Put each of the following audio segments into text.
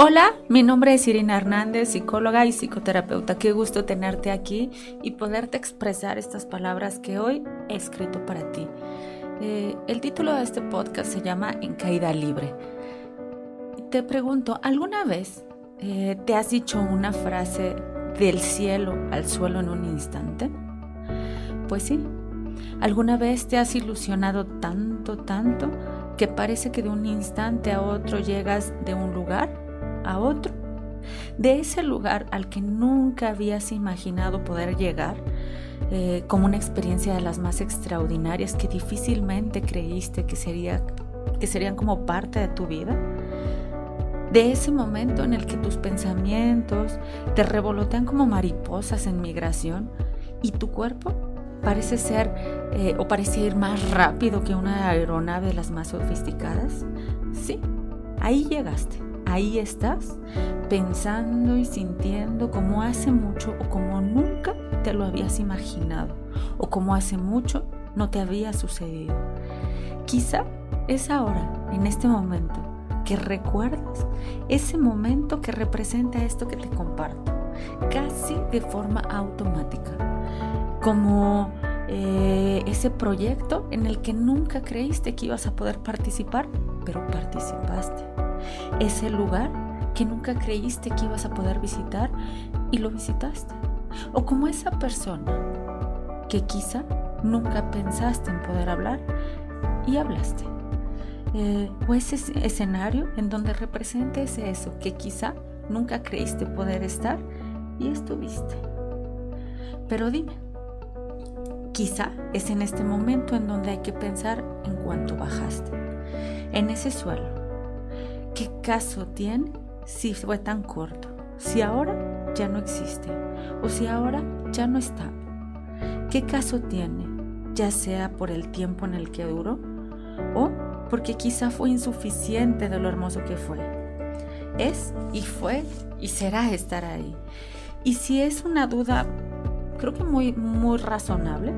Hola, mi nombre es Irina Hernández, psicóloga y psicoterapeuta. Qué gusto tenerte aquí y poderte expresar estas palabras que hoy he escrito para ti. Eh, el título de este podcast se llama En caída libre. Te pregunto, ¿alguna vez eh, te has dicho una frase del cielo al suelo en un instante? Pues sí. ¿Alguna vez te has ilusionado tanto, tanto que parece que de un instante a otro llegas de un lugar a otro, de ese lugar al que nunca habías imaginado poder llegar, eh, como una experiencia de las más extraordinarias que difícilmente creíste que, sería, que serían como parte de tu vida. De ese momento en el que tus pensamientos te revolotean como mariposas en migración y tu cuerpo parece ser eh, o parece ir más rápido que una aeronave de las más sofisticadas. Sí, ahí llegaste ahí estás pensando y sintiendo como hace mucho o como nunca te lo habías imaginado o como hace mucho no te había sucedido. Quizá es ahora, en este momento, que recuerdas ese momento que representa esto que te comparto, casi de forma automática, como eh, ese proyecto en el que nunca creíste que ibas a poder participar, pero participaste ese lugar que nunca creíste que ibas a poder visitar y lo visitaste. O como esa persona que quizá nunca pensaste en poder hablar y hablaste. Eh, o ese escenario en donde representes eso que quizá nunca creíste poder estar y estuviste. Pero dime, quizá es en este momento en donde hay que pensar en cuánto bajaste, en ese suelo, ¿Qué caso tiene si fue tan corto? Si ahora ya no existe o si ahora ya no está. ¿Qué caso tiene? Ya sea por el tiempo en el que duró o porque quizá fue insuficiente de lo hermoso que fue. Es y fue y será estar ahí. Y si es una duda, creo que muy, razonable,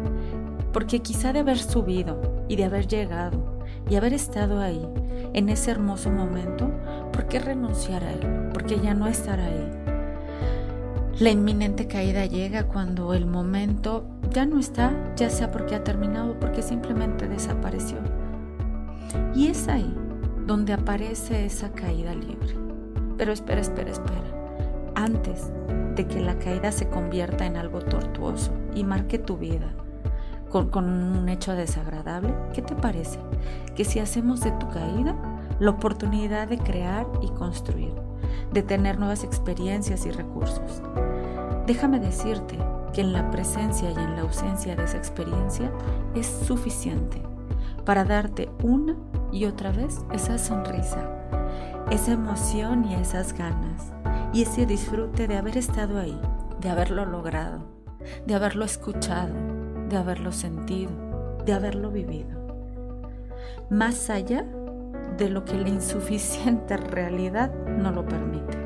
porque quizá de haber subido y de haber llegado y haber estado ahí en ese hermoso momento, ¿por qué renunciar a él? Porque ya no estará ahí. La inminente caída llega cuando el momento ya no está, ya sea porque ha terminado porque simplemente desapareció. Y es ahí donde aparece esa caída libre. Pero espera, espera, espera. Antes de que la caída se convierta en algo tortuoso y marque tu vida, con, un hecho desagradable, ¿qué te parece? Que si hacemos de tu caída la oportunidad de crear y construir, de tener nuevas experiencias y recursos. Déjame decirte que en la presencia y en la ausencia de esa experiencia es suficiente para darte una y otra vez esa sonrisa, esa emoción y esas ganas y ese disfrute de haber estado ahí, de haberlo logrado, de haberlo escuchado, de haberlo sentido, de haberlo vivido. Más allá de lo que la insuficiente realidad no lo permite.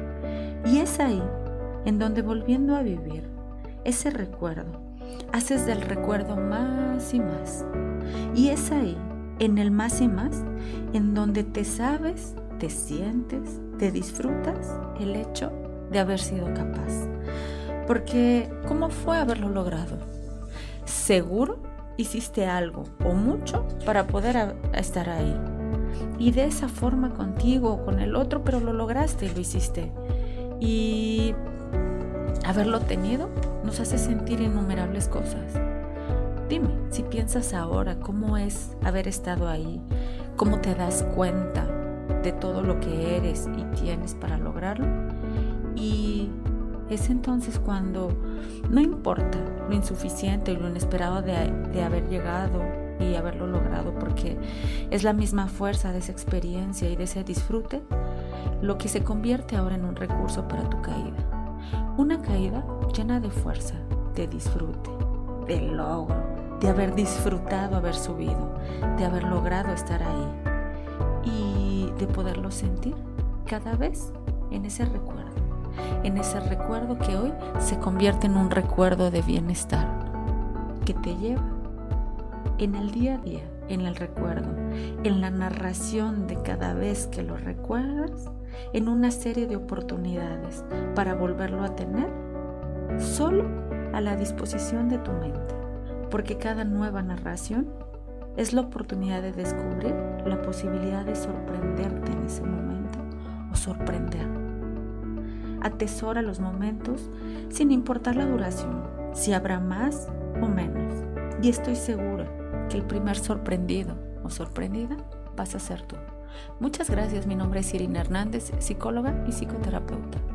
Y es ahí en donde volviendo a vivir ese recuerdo, haces del recuerdo más y más. Y es ahí, en el más y más, en donde te sabes, te sientes, te disfrutas el hecho de haber sido capaz. Porque, ¿cómo fue haberlo logrado? Seguro hiciste algo o mucho para poder estar ahí. Y de esa forma contigo o con el otro, pero lo lograste y lo hiciste. Y haberlo tenido nos hace sentir innumerables cosas. Dime, si piensas ahora cómo es haber estado ahí, cómo te das cuenta de todo lo que eres y tienes para lograrlo. Y es entonces cuando no importa lo insuficiente y lo inesperado de, haber llegado y haberlo logrado, porque es la misma fuerza de esa experiencia y de ese disfrute lo que se convierte ahora en un recurso para tu caída. Una caída llena de fuerza, de disfrute, de logro, de haber disfrutado haber subido, de haber logrado estar ahí y de poderlo sentir cada vez en ese recuerdo en ese recuerdo que hoy se convierte en un recuerdo de bienestar que te lleva en el día a día en el recuerdo, en la narración de cada vez que lo recuerdas, en una serie de oportunidades para volverlo a tener solo a la disposición de tu mente, porque cada nueva narración es la oportunidad de descubrir la posibilidad de sorprenderte en ese momento o sorprender. Atesora los momentos sin importar la duración, si habrá más o menos. Y estoy segura que el primer sorprendido o sorprendida vas a ser tú. Muchas gracias, mi nombre es Irina Hernández, psicóloga y psicoterapeuta.